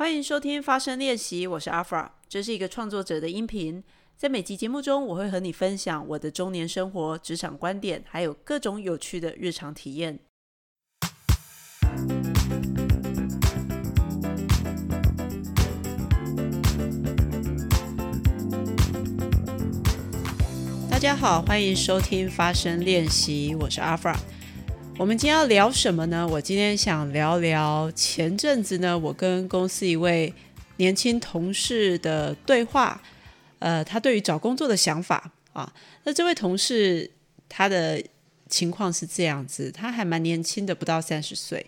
欢迎收听发声练习，我是阿 fra，这是一个创作者的音频。在每集节目中，我会和你分享我的中年生活、职场观点，还有各种有趣的日常体验。大家好，欢迎收听发声练习，我是阿 fra。我们今天要聊什么呢？我今天想聊聊前阵子呢，我跟公司一位年轻同事的对话。呃，他对于找工作的想法啊，那这位同事他的情况是这样子，他还蛮年轻的，不到三十岁。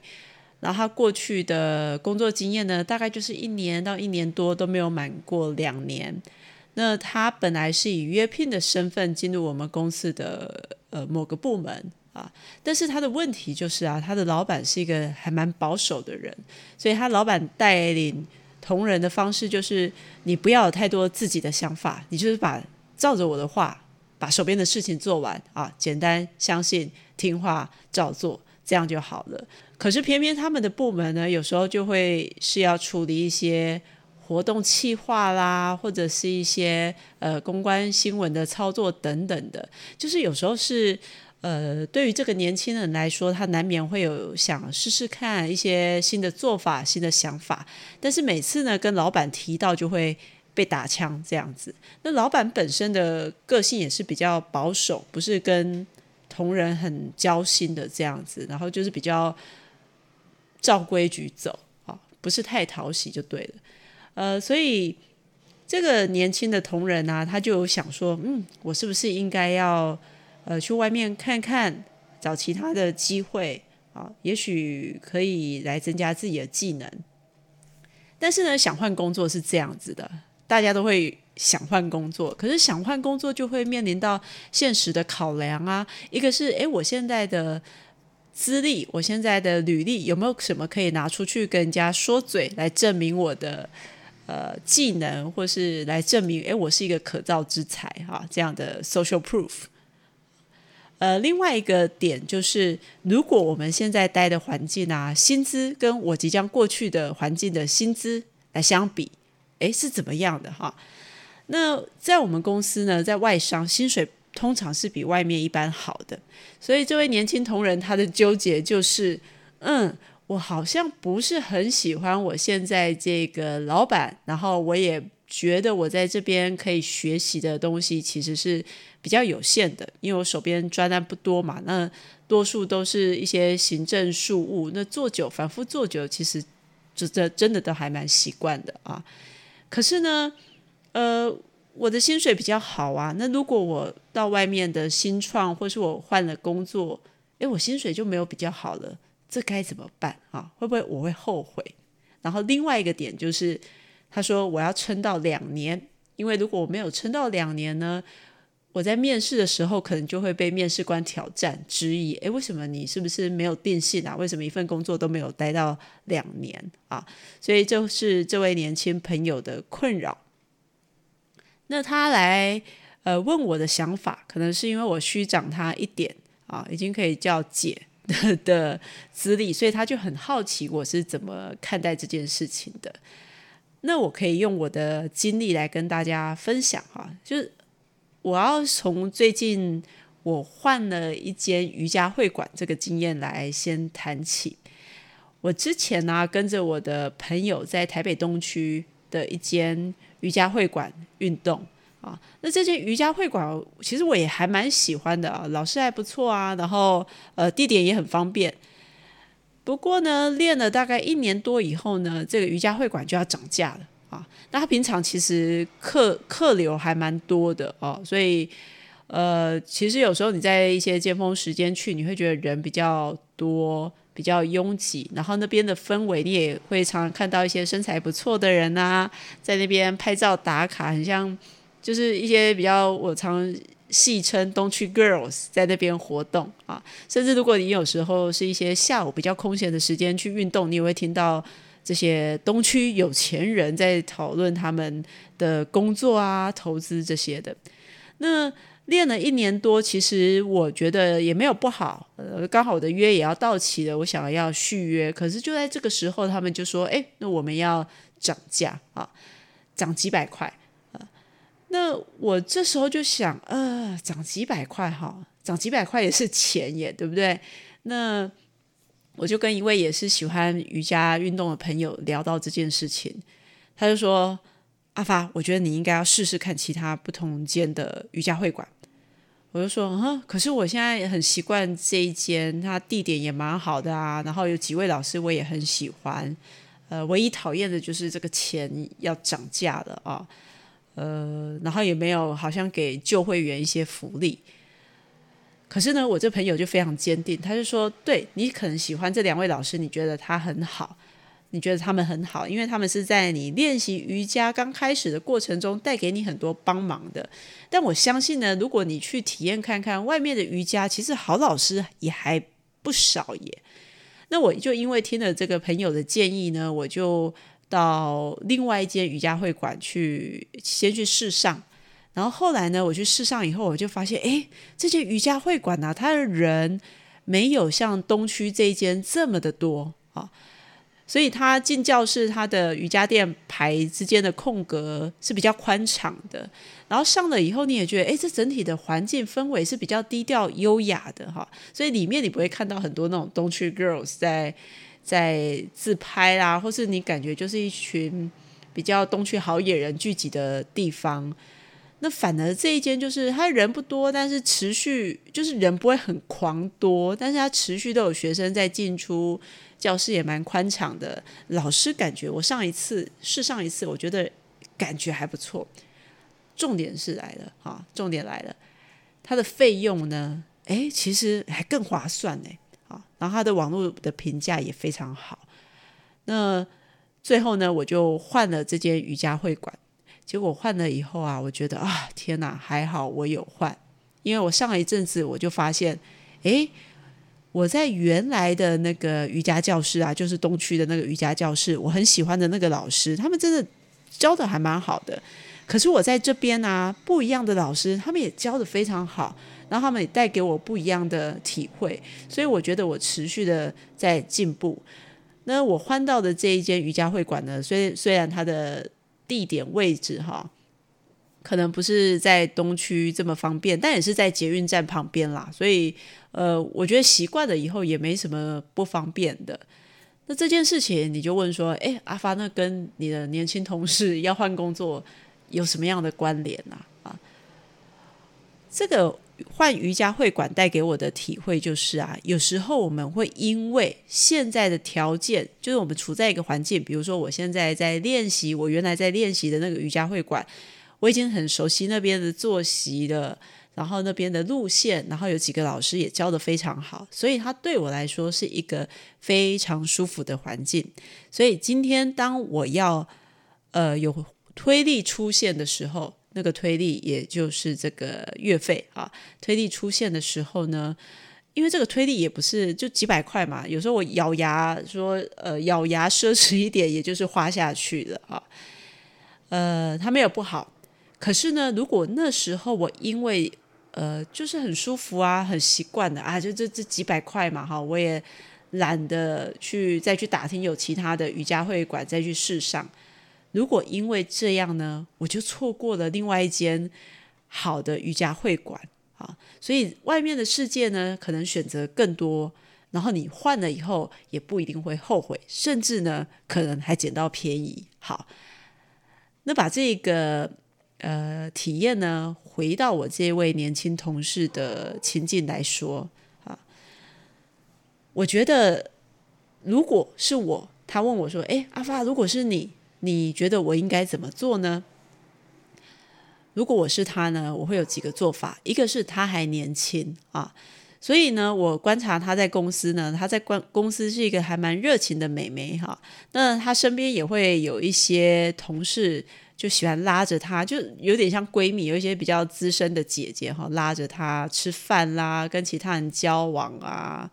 然后他过去的工作经验呢，大概就是一年到一年多都没有满过两年。那他本来是以约聘的身份进入我们公司的呃某个部门。啊，但是他的问题就是啊，他的老板是一个还蛮保守的人，所以他老板带领同仁的方式就是，你不要有太多自己的想法，你就是把照着我的话，把手边的事情做完啊，简单相信听话照做，这样就好了。可是偏偏他们的部门呢，有时候就会是要处理一些活动企划啦，或者是一些呃公关新闻的操作等等的，就是有时候是。呃，对于这个年轻人来说，他难免会有想试试看一些新的做法、新的想法，但是每次呢，跟老板提到就会被打枪这样子。那老板本身的个性也是比较保守，不是跟同仁很交心的这样子，然后就是比较照规矩走啊，不是太讨喜就对了。呃，所以这个年轻的同仁呢，他就想说，嗯，我是不是应该要？呃，去外面看看，找其他的机会啊，也许可以来增加自己的技能。但是呢，想换工作是这样子的，大家都会想换工作，可是想换工作就会面临到现实的考量啊。一个是，诶，我现在的资历，我现在的履历有没有什么可以拿出去跟人家说嘴，来证明我的呃技能，或是来证明，诶，我是一个可造之才哈，这样的 social proof。呃，另外一个点就是，如果我们现在待的环境啊，薪资跟我即将过去的环境的薪资来相比，诶，是怎么样的哈？那在我们公司呢，在外商薪水通常是比外面一般好的，所以这位年轻同仁他的纠结就是，嗯，我好像不是很喜欢我现在这个老板，然后我也。觉得我在这边可以学习的东西其实是比较有限的，因为我手边专案不多嘛，那多数都是一些行政事务，那做久反复做久，其实这这真的都还蛮习惯的啊。可是呢，呃，我的薪水比较好啊，那如果我到外面的新创，或是我换了工作，诶，我薪水就没有比较好了，这该怎么办啊？会不会我会后悔？然后另外一个点就是。他说：“我要撑到两年，因为如果我没有撑到两年呢，我在面试的时候可能就会被面试官挑战质疑。诶，为什么你是不是没有定性啊？为什么一份工作都没有待到两年啊？所以这是这位年轻朋友的困扰。那他来呃问我的想法，可能是因为我虚长他一点啊，已经可以叫姐 的资历，所以他就很好奇我是怎么看待这件事情的。”那我可以用我的经历来跟大家分享哈，就是我要从最近我换了一间瑜伽会馆这个经验来先谈起。我之前呢跟着我的朋友在台北东区的一间瑜伽会馆运动啊，那这间瑜伽会馆其实我也还蛮喜欢的啊，老师还不错啊，然后呃地点也很方便。不过呢，练了大概一年多以后呢，这个瑜伽会馆就要涨价了啊。那他平常其实客客流还蛮多的哦，所以呃，其实有时候你在一些尖峰时间去，你会觉得人比较多，比较拥挤，然后那边的氛围你也会常常看到一些身材不错的人啊，在那边拍照打卡，很像就是一些比较我常。戏称东区 girls 在那边活动啊，甚至如果你有时候是一些下午比较空闲的时间去运动，你也会听到这些东区有钱人在讨论他们的工作啊、投资这些的。那练了一年多，其实我觉得也没有不好。呃，刚好我的约也要到期了，我想要续约。可是就在这个时候，他们就说：“哎，那我们要涨价啊，涨几百块。”那我这时候就想，呃，涨几百块哈，涨几百块也是钱耶，对不对？那我就跟一位也是喜欢瑜伽运动的朋友聊到这件事情，他就说：“阿发，我觉得你应该要试试看其他不同间的瑜伽会馆。”我就说，哼，可是我现在很习惯这一间，它地点也蛮好的啊，然后有几位老师我也很喜欢，呃，唯一讨厌的就是这个钱要涨价了啊，呃，然后也没有好像给旧会员一些福利。可是呢，我这朋友就非常坚定，他就说，对你可能喜欢这两位老师，你觉得他很好。你觉得他们很好，因为他们是在你练习瑜伽刚开始的过程中带给你很多帮忙的。但我相信呢，如果你去体验看看外面的瑜伽，其实好老师也还不少耶。那我就因为听了这个朋友的建议呢，我就到另外一间瑜伽会馆去先去试上。然后后来呢，我去试上以后，我就发现，哎，这间瑜伽会馆呢，它的人没有像东区这一间这么的多啊。所以他进教室，他的瑜伽垫排之间的空格是比较宽敞的。然后上了以后，你也觉得，哎，这整体的环境氛围是比较低调优雅的哈。所以里面你不会看到很多那种东区 girls 在在自拍啦，或是你感觉就是一群比较东区好野人聚集的地方。那反而这一间就是他人不多，但是持续就是人不会很狂多，但是他持续都有学生在进出。教室也蛮宽敞的，老师感觉我上一次试上一次，我觉得感觉还不错。重点是来了啊，重点来了，它的费用呢，诶，其实还更划算呢，啊，然后它的网络的评价也非常好。那最后呢，我就换了这间瑜伽会馆，结果换了以后啊，我觉得啊，天哪，还好我有换，因为我上一阵子我就发现，诶。我在原来的那个瑜伽教室啊，就是东区的那个瑜伽教室，我很喜欢的那个老师，他们真的教的还蛮好的。可是我在这边呢，不一样的老师，他们也教的非常好，然后他们也带给我不一样的体会，所以我觉得我持续的在进步。那我换到的这一间瑜伽会馆呢，虽虽然它的地点位置哈。可能不是在东区这么方便，但也是在捷运站旁边啦，所以呃，我觉得习惯了以后也没什么不方便的。那这件事情你就问说，哎，阿发，那跟你的年轻同事要换工作有什么样的关联呢？啊，这个换瑜伽会馆带给我的体会就是啊，有时候我们会因为现在的条件，就是我们处在一个环境，比如说我现在在练习，我原来在练习的那个瑜伽会馆。我已经很熟悉那边的作息了，然后那边的路线，然后有几个老师也教的非常好，所以它对我来说是一个非常舒服的环境。所以今天当我要呃有推力出现的时候，那个推力也就是这个月费啊，推力出现的时候呢，因为这个推力也不是就几百块嘛，有时候我咬牙说呃咬牙奢侈一点，也就是花下去了啊，呃，它没有不好。可是呢，如果那时候我因为呃就是很舒服啊，很习惯的啊，就这这几百块嘛哈，我也懒得去再去打听有其他的瑜伽会馆再去试上。如果因为这样呢，我就错过了另外一间好的瑜伽会馆啊，所以外面的世界呢，可能选择更多，然后你换了以后也不一定会后悔，甚至呢，可能还捡到便宜。好，那把这个。呃，体验呢？回到我这位年轻同事的情境来说啊，我觉得如果是我，他问我说：“哎，阿发，如果是你，你觉得我应该怎么做呢？”如果我是他呢，我会有几个做法。一个是他还年轻啊，所以呢，我观察他在公司呢，他在公公司是一个还蛮热情的美眉哈。那他身边也会有一些同事。就喜欢拉着她，就有点像闺蜜，有一些比较资深的姐姐哈，拉着她吃饭啦，跟其他人交往啊，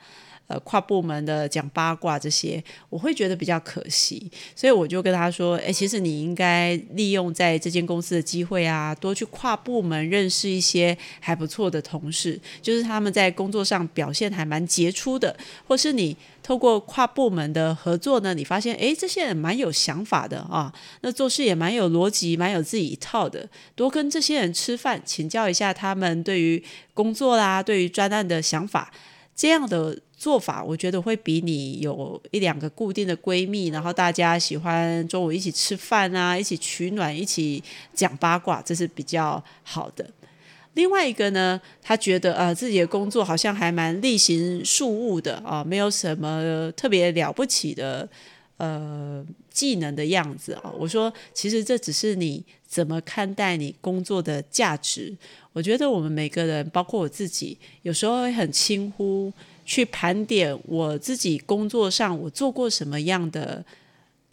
呃跨部门的讲八卦这些，我会觉得比较可惜。所以我就跟他说：“哎，其实你应该利用在这间公司的机会啊，多去跨部门认识一些还不错的同事，就是他们在工作上表现还蛮杰出的，或是你。”透过跨部门的合作呢，你发现诶，这些人蛮有想法的啊，那做事也蛮有逻辑，蛮有自己一套的。多跟这些人吃饭，请教一下他们对于工作啦、对于专案的想法，这样的做法，我觉得会比你有一两个固定的闺蜜，然后大家喜欢中午一起吃饭啊，一起取暖，一起讲八卦，这是比较好的。另外一个呢，他觉得呃自己的工作好像还蛮例行事务的啊，没有什么特别了不起的呃技能的样子啊。我说，其实这只是你怎么看待你工作的价值。我觉得我们每个人，包括我自己，有时候会很轻忽去盘点我自己工作上我做过什么样的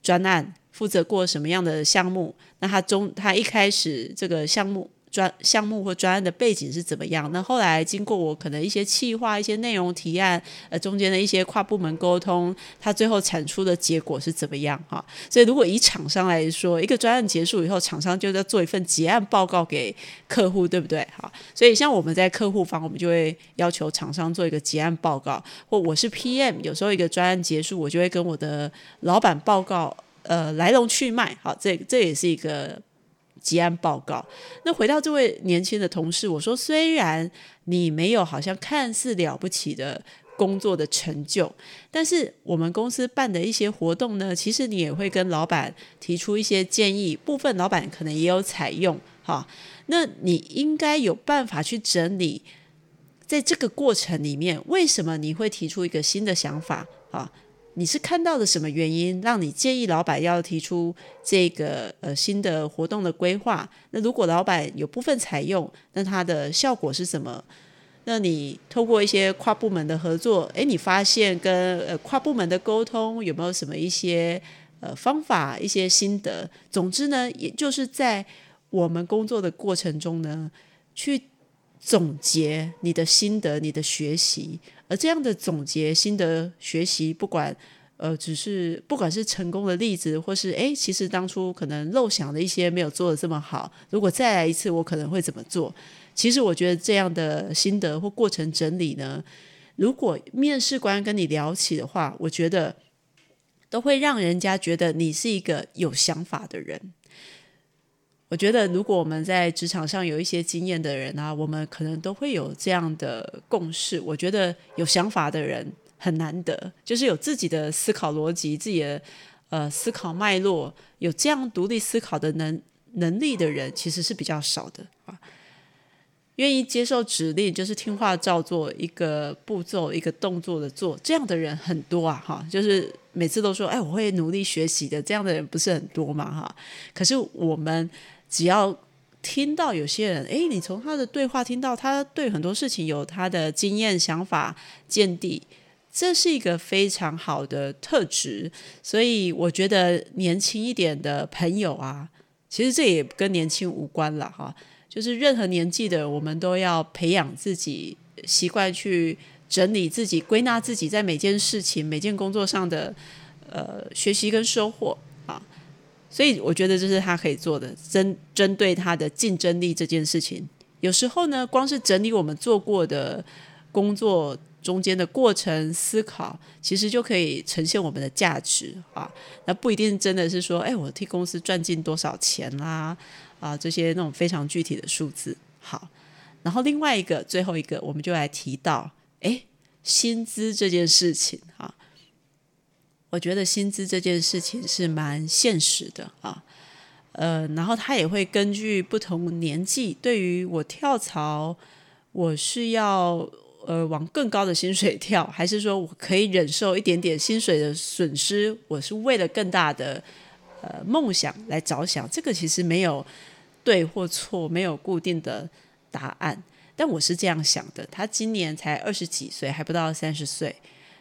专案，负责过什么样的项目。那他中他一开始这个项目。专项目或专案的背景是怎么样？那后来经过我可能一些企划、一些内容提案，呃，中间的一些跨部门沟通，它最后产出的结果是怎么样？哈，所以如果以厂商来说，一个专案结束以后，厂商就要做一份结案报告给客户，对不对？哈，所以像我们在客户方，我们就会要求厂商做一个结案报告，或我是 PM，有时候一个专案结束，我就会跟我的老板报告，呃，来龙去脉。好，这这也是一个。结案报告。那回到这位年轻的同事，我说，虽然你没有好像看似了不起的工作的成就，但是我们公司办的一些活动呢，其实你也会跟老板提出一些建议，部分老板可能也有采用。哈，那你应该有办法去整理，在这个过程里面，为什么你会提出一个新的想法？啊？你是看到了什么原因，让你建议老板要提出这个呃新的活动的规划？那如果老板有部分采用，那它的效果是什么？那你透过一些跨部门的合作，诶，你发现跟呃跨部门的沟通有没有什么一些呃方法、一些心得？总之呢，也就是在我们工作的过程中呢，去总结你的心得、你的学习。这样的总结、心得、学习，不管呃，只是不管是成功的例子，或是诶，其实当初可能漏想的一些没有做的这么好，如果再来一次，我可能会怎么做？其实我觉得这样的心得或过程整理呢，如果面试官跟你聊起的话，我觉得都会让人家觉得你是一个有想法的人。我觉得，如果我们在职场上有一些经验的人啊，我们可能都会有这样的共识。我觉得有想法的人很难得，就是有自己的思考逻辑、自己的呃思考脉络，有这样独立思考的能能力的人，其实是比较少的啊。愿意接受指令，就是听话照做，一个步骤一个动作的做，这样的人很多啊，哈，就是每次都说，哎，我会努力学习的，这样的人不是很多嘛，哈。可是我们。只要听到有些人，诶，你从他的对话听到他对很多事情有他的经验、想法、见地，这是一个非常好的特质。所以我觉得年轻一点的朋友啊，其实这也跟年轻无关了哈。就是任何年纪的，我们都要培养自己习惯去整理自己、归纳自己在每件事情、每件工作上的呃学习跟收获啊。所以我觉得这是他可以做的，针针对他的竞争力这件事情。有时候呢，光是整理我们做过的工作中间的过程思考，其实就可以呈现我们的价值啊。那不一定真的是说，哎，我替公司赚进多少钱啦，啊，这些那种非常具体的数字。好，然后另外一个最后一个，我们就来提到，哎，薪资这件事情啊。我觉得薪资这件事情是蛮现实的啊，呃，然后他也会根据不同年纪，对于我跳槽，我是要呃往更高的薪水跳，还是说我可以忍受一点点薪水的损失？我是为了更大的呃梦想来着想，这个其实没有对或错，没有固定的答案。但我是这样想的，他今年才二十几岁，还不到三十岁。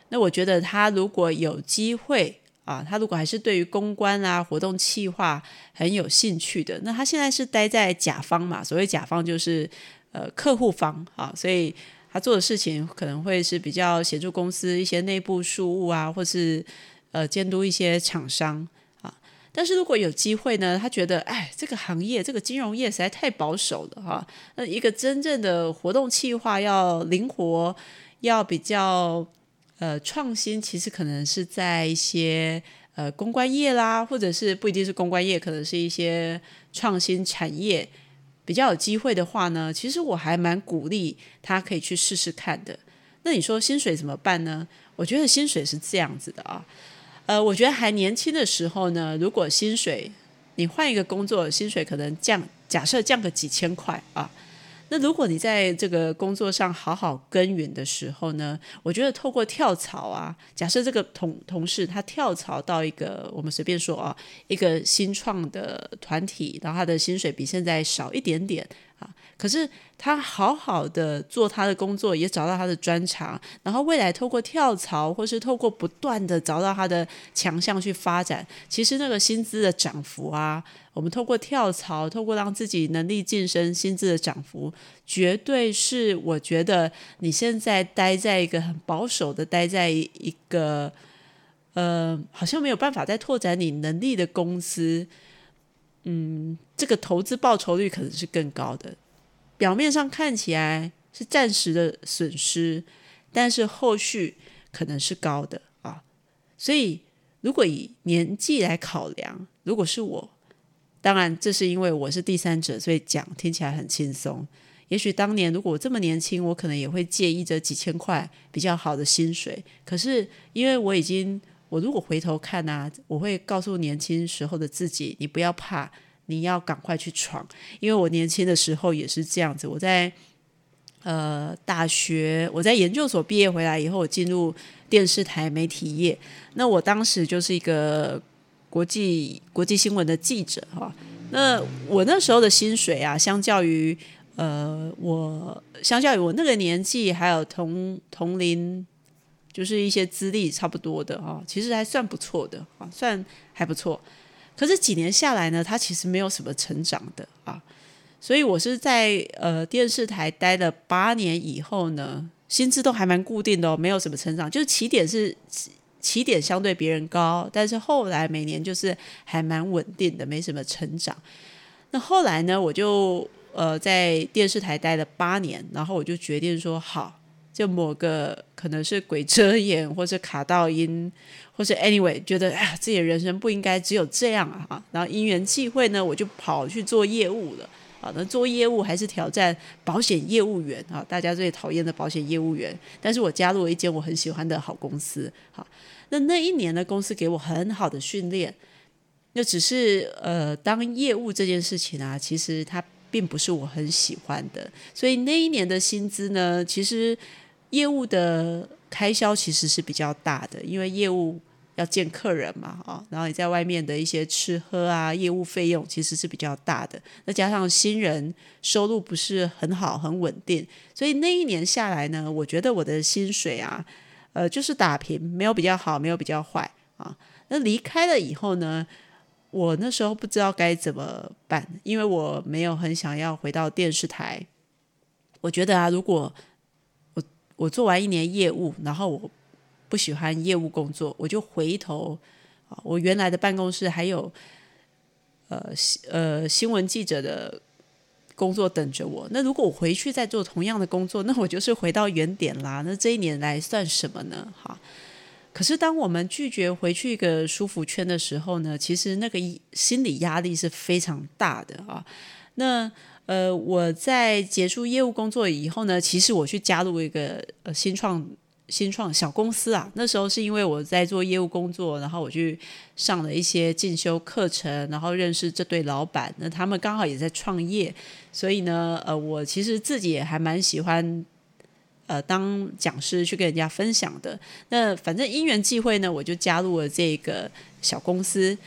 那我觉得他如果有机会啊，他如果还是对于公关啊、活动企划很有兴趣的，那他现在是待在甲方嘛？所谓甲方就是呃客户方啊，所以他做的事情可能会是比较协助公司一些内部事务啊，或是呃监督一些厂商啊。但是如果有机会呢，他觉得哎，这个行业这个金融业实在太保守了哈。那一个真正的活动计划要灵活，要比较呃创新，其实可能是在一些呃公关业啦，或者是不一定是公关业，可能是一些创新产业。比较有机会的话呢，其实我还蛮鼓励他可以去试试看的。那你说薪水怎么办呢？我觉得薪水是这样子的啊，呃，我觉得还年轻的时候呢，如果薪水你换一个工作，薪水可能降，假设降个几千块啊。那如果你在这个工作上好好耕耘的时候呢，我觉得透过跳槽啊，假设这个同同事他跳槽到一个我们随便说啊，一个新创的团体，然后他的薪水比现在少一点点啊。可是他好好的做他的工作，也找到他的专长，然后未来透过跳槽，或是透过不断的找到他的强项去发展，其实那个薪资的涨幅啊，我们透过跳槽，透过让自己能力晋升，薪资的涨幅，绝对是我觉得你现在待在一个很保守的，待在一个呃，好像没有办法再拓展你能力的公司，嗯，这个投资报酬率可能是更高的。表面上看起来是暂时的损失，但是后续可能是高的啊。所以，如果以年纪来考量，如果是我，当然这是因为我是第三者，所以讲听起来很轻松。也许当年如果我这么年轻，我可能也会介意这几千块比较好的薪水。可是，因为我已经，我如果回头看啊，我会告诉年轻时候的自己：你不要怕。你要赶快去闯，因为我年轻的时候也是这样子。我在呃大学，我在研究所毕业回来以后，我进入电视台媒体业。那我当时就是一个国际国际新闻的记者哈。那我那时候的薪水啊，相较于呃我相较于我那个年纪，还有同同龄，就是一些资历差不多的哈，其实还算不错的啊，算还不错。可是几年下来呢，他其实没有什么成长的啊，所以我是在呃电视台待了八年以后呢，薪资都还蛮固定的哦，没有什么成长，就是起点是起点相对别人高，但是后来每年就是还蛮稳定的，没什么成长。那后来呢，我就呃在电视台待了八年，然后我就决定说好。就某个可能是鬼遮眼，或是卡到音，或是 anyway，觉得哎呀，自己的人生不应该只有这样啊！然后因缘际会呢，我就跑去做业务了啊。那做业务还是挑战保险业务员啊，大家最讨厌的保险业务员。但是我加入了一间我很喜欢的好公司，好，那那一年的公司给我很好的训练。那只是呃，当业务这件事情啊，其实它并不是我很喜欢的，所以那一年的薪资呢，其实。业务的开销其实是比较大的，因为业务要见客人嘛，啊，然后你在外面的一些吃喝啊，业务费用其实是比较大的。那加上新人收入不是很好、很稳定，所以那一年下来呢，我觉得我的薪水啊，呃，就是打平，没有比较好，没有比较坏啊。那离开了以后呢，我那时候不知道该怎么办，因为我没有很想要回到电视台。我觉得啊，如果我我做完一年业务，然后我不喜欢业务工作，我就回头啊，我原来的办公室还有呃呃新闻记者的工作等着我。那如果我回去再做同样的工作，那我就是回到原点啦。那这一年来算什么呢？哈。可是当我们拒绝回去一个舒服圈的时候呢，其实那个心理压力是非常大的啊。那呃，我在结束业务工作以后呢，其实我去加入一个呃新创新创小公司啊。那时候是因为我在做业务工作，然后我去上了一些进修课程，然后认识这对老板。那他们刚好也在创业，所以呢，呃，我其实自己也还蛮喜欢呃当讲师去跟人家分享的。那反正因缘际会呢，我就加入了这个小公司。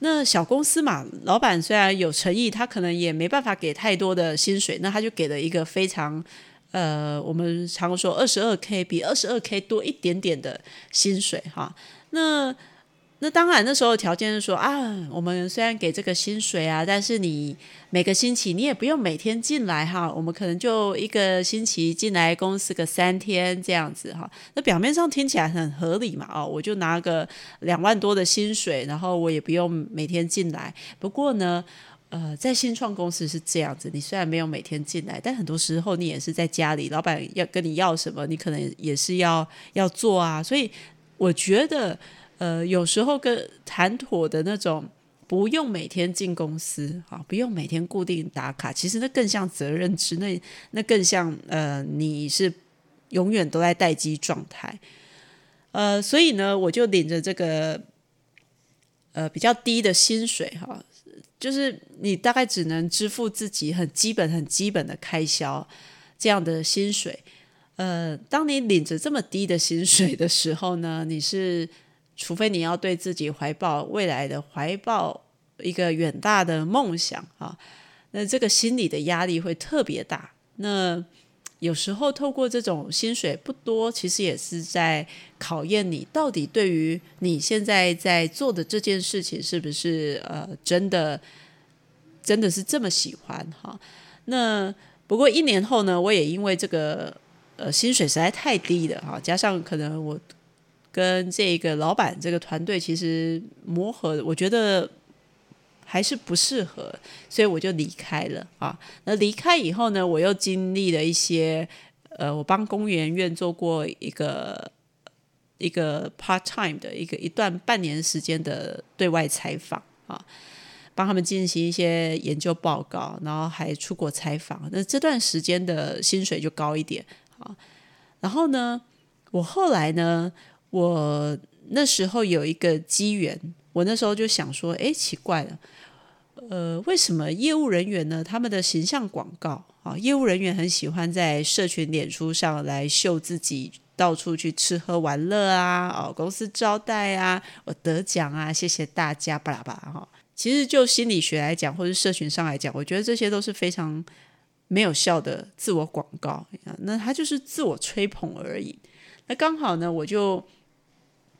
那小公司嘛，老板虽然有诚意，他可能也没办法给太多的薪水，那他就给了一个非常，呃，我们常说二十二 k 比二十二 k 多一点点的薪水哈。那那当然，那时候条件是说啊，我们虽然给这个薪水啊，但是你每个星期你也不用每天进来哈，我们可能就一个星期进来公司个三天这样子哈。那表面上听起来很合理嘛，哦，我就拿个两万多的薪水，然后我也不用每天进来。不过呢，呃，在新创公司是这样子，你虽然没有每天进来，但很多时候你也是在家里，老板要跟你要什么，你可能也是要要做啊。所以我觉得。呃，有时候跟谈妥的那种不用每天进公司啊，不用每天固定打卡，其实那更像责任制，那那更像呃，你是永远都在待机状态。呃，所以呢，我就领着这个呃比较低的薪水哈，就是你大概只能支付自己很基本、很基本的开销这样的薪水。呃，当你领着这么低的薪水的时候呢，你是。除非你要对自己怀抱未来的怀抱一个远大的梦想啊，那这个心理的压力会特别大。那有时候透过这种薪水不多，其实也是在考验你到底对于你现在在做的这件事情是不是呃真的真的是这么喜欢哈。那不过一年后呢，我也因为这个呃薪水实在太低了哈，加上可能我。跟这个老板这个团队其实磨合，我觉得还是不适合，所以我就离开了啊。那离开以后呢，我又经历了一些，呃，我帮公园院做过一个一个 part time 的一个一段半年时间的对外采访啊，帮他们进行一些研究报告，然后还出国采访。那这段时间的薪水就高一点啊。然后呢，我后来呢。我那时候有一个机缘，我那时候就想说，哎，奇怪了，呃，为什么业务人员呢？他们的形象广告啊，业务人员很喜欢在社群、脸书上来秀自己，到处去吃喝玩乐啊，哦，公司招待啊，我得奖啊，谢谢大家，巴拉巴拉哈。其实就心理学来讲，或者社群上来讲，我觉得这些都是非常没有效的自我广告那他就是自我吹捧而已。那刚好呢，我就。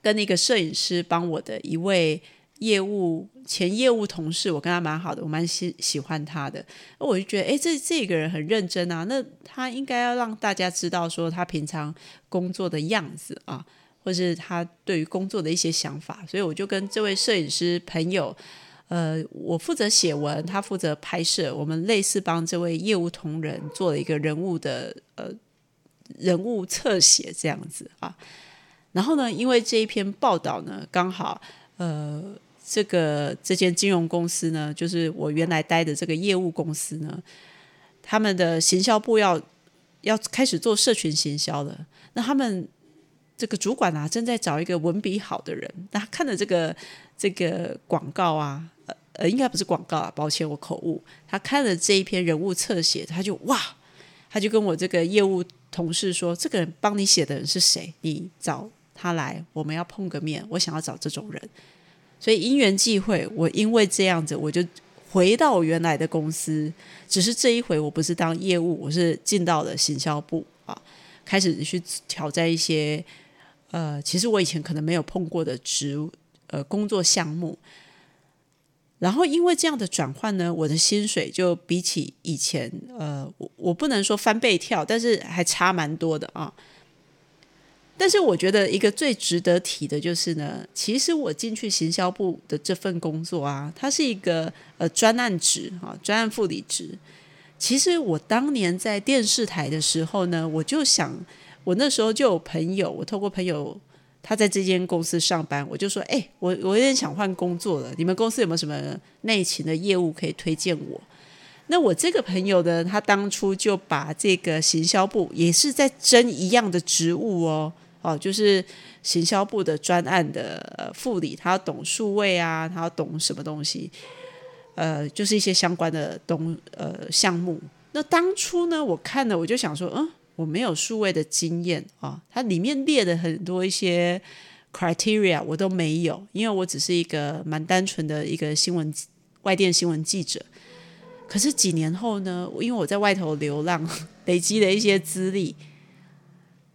跟那个摄影师帮我的一位业务前业务同事，我跟他蛮好的，我蛮喜喜欢他的。我就觉得，哎，这这个人很认真啊，那他应该要让大家知道说他平常工作的样子啊，或是他对于工作的一些想法。所以我就跟这位摄影师朋友，呃，我负责写文，他负责拍摄，我们类似帮这位业务同仁做了一个人物的呃人物侧写这样子啊。然后呢，因为这一篇报道呢，刚好呃，这个这间金融公司呢，就是我原来待的这个业务公司呢，他们的行销部要要开始做社群行销了。那他们这个主管啊，正在找一个文笔好的人。那他看了这个这个广告啊，呃呃，应该不是广告啊，抱歉，我口误。他看了这一篇人物侧写，他就哇，他就跟我这个业务同事说：“这个人帮你写的人是谁？你找。”他来，我们要碰个面。我想要找这种人，所以因缘际会，我因为这样子，我就回到原来的公司。只是这一回，我不是当业务，我是进到了行销部啊，开始去挑战一些呃，其实我以前可能没有碰过的职呃工作项目。然后因为这样的转换呢，我的薪水就比起以前呃，我我不能说翻倍跳，但是还差蛮多的啊。但是我觉得一个最值得提的就是呢，其实我进去行销部的这份工作啊，它是一个呃专案职啊，专案副理职。其实我当年在电视台的时候呢，我就想，我那时候就有朋友，我透过朋友他在这间公司上班，我就说，哎，我我有点想换工作了，你们公司有没有什么内勤的业务可以推荐我？那我这个朋友呢，他当初就把这个行销部也是在争一样的职务哦。哦，就是行销部的专案的副理，他要懂数位啊，他要懂什么东西，呃，就是一些相关的东呃项目。那当初呢，我看了我就想说，嗯，我没有数位的经验啊，它里面列的很多一些 criteria 我都没有，因为我只是一个蛮单纯的一个新闻外电新闻记者。可是几年后呢，因为我在外头流浪，累积了一些资历。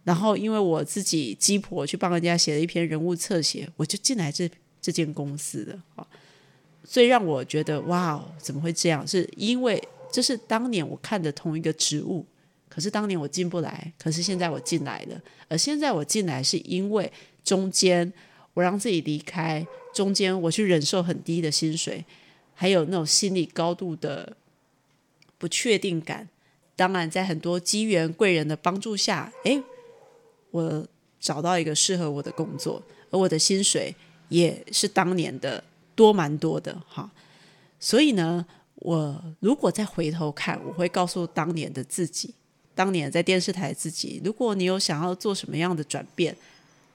然后，因为我自己鸡婆去帮人家写了一篇人物侧写，我就进来这这间公司的啊。最让我觉得哇，怎么会这样？是因为这是当年我看的同一个职务，可是当年我进不来，可是现在我进来了。而现在我进来是因为中间我让自己离开，中间我去忍受很低的薪水，还有那种心理高度的不确定感。当然，在很多机缘贵人的帮助下，诶，我找到一个适合我的工作，而我的薪水也是当年的多蛮多的哈。所以呢，我如果再回头看，我会告诉当年的自己。当年在电视台自己，如果你有想要做什么样的转变，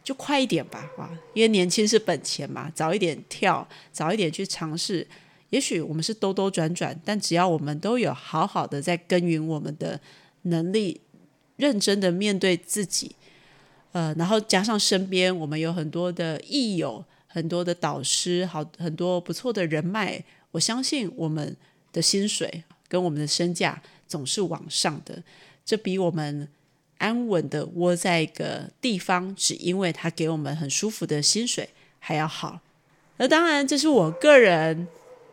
就快一点吧，啊，因为年轻是本钱嘛，早一点跳，早一点去尝试。也许我们是兜兜转转，但只要我们都有好好的在耕耘我们的能力，认真的面对自己，呃，然后加上身边我们有很多的益友，很多的导师，好很多不错的人脉，我相信我们的薪水跟我们的身价总是往上的。这比我们安稳的窝在一个地方，只因为他给我们很舒服的薪水还要好。那当然，这是我个人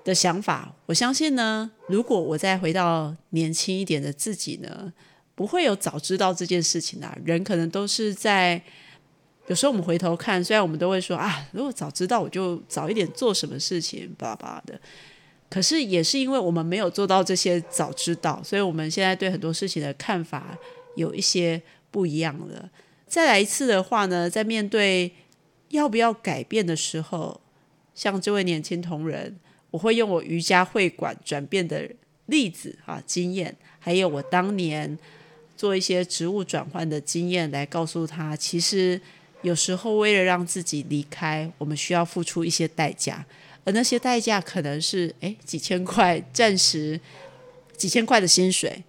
的想法。我相信呢，如果我再回到年轻一点的自己呢，不会有早知道这件事情啊。人可能都是在有时候我们回头看，虽然我们都会说啊，如果早知道，我就早一点做什么事情，巴拉的。可是也是因为我们没有做到这些早知道，所以我们现在对很多事情的看法有一些不一样了。再来一次的话呢，在面对要不要改变的时候，像这位年轻同仁，我会用我瑜伽会馆转变的例子啊经验，还有我当年做一些职务转换的经验来告诉他，其实有时候为了让自己离开，我们需要付出一些代价。而那些代价可能是诶几千块暂时几千块的薪水，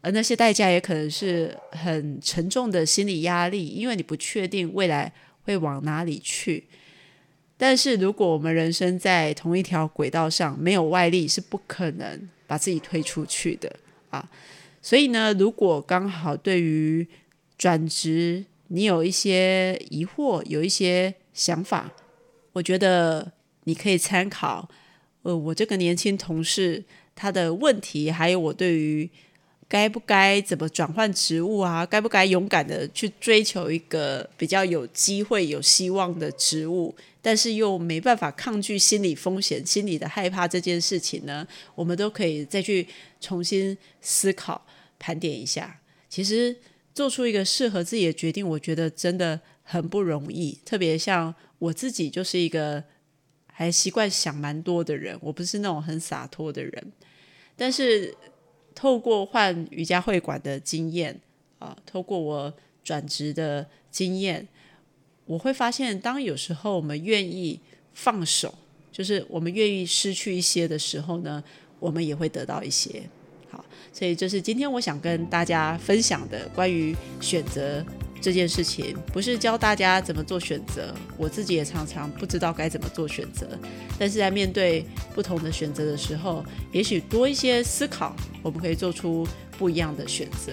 而那些代价也可能是很沉重的心理压力，因为你不确定未来会往哪里去。但是如果我们人生在同一条轨道上，没有外力是不可能把自己推出去的啊。所以呢，如果刚好对于转职你有一些疑惑，有一些想法，我觉得。你可以参考，呃，我这个年轻同事他的问题，还有我对于该不该怎么转换职务啊，该不该勇敢的去追求一个比较有机会、有希望的职务，但是又没办法抗拒心理风险、心理的害怕这件事情呢？我们都可以再去重新思考、盘点一下。其实做出一个适合自己的决定，我觉得真的很不容易。特别像我自己就是一个。还习惯想蛮多的人，我不是那种很洒脱的人。但是透过换瑜伽会馆的经验啊，透过我转职的经验，我会发现，当有时候我们愿意放手，就是我们愿意失去一些的时候呢，我们也会得到一些。所以这是今天我想跟大家分享的关于选择。这件事情不是教大家怎么做选择，我自己也常常不知道该怎么做选择。但是在面对不同的选择的时候，也许多一些思考，我们可以做出不一样的选择。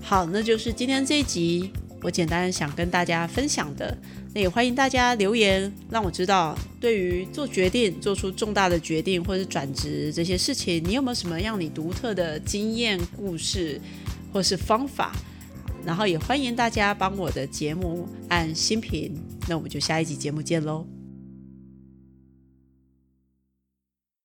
好，那就是今天这一集我简单想跟大家分享的。那也欢迎大家留言，让我知道对于做决定、做出重大的决定或是转职这些事情，你有没有什么让你独特的经验、故事或是方法？然后也欢迎大家帮我的节目按新品，那我们就下一集节目见喽。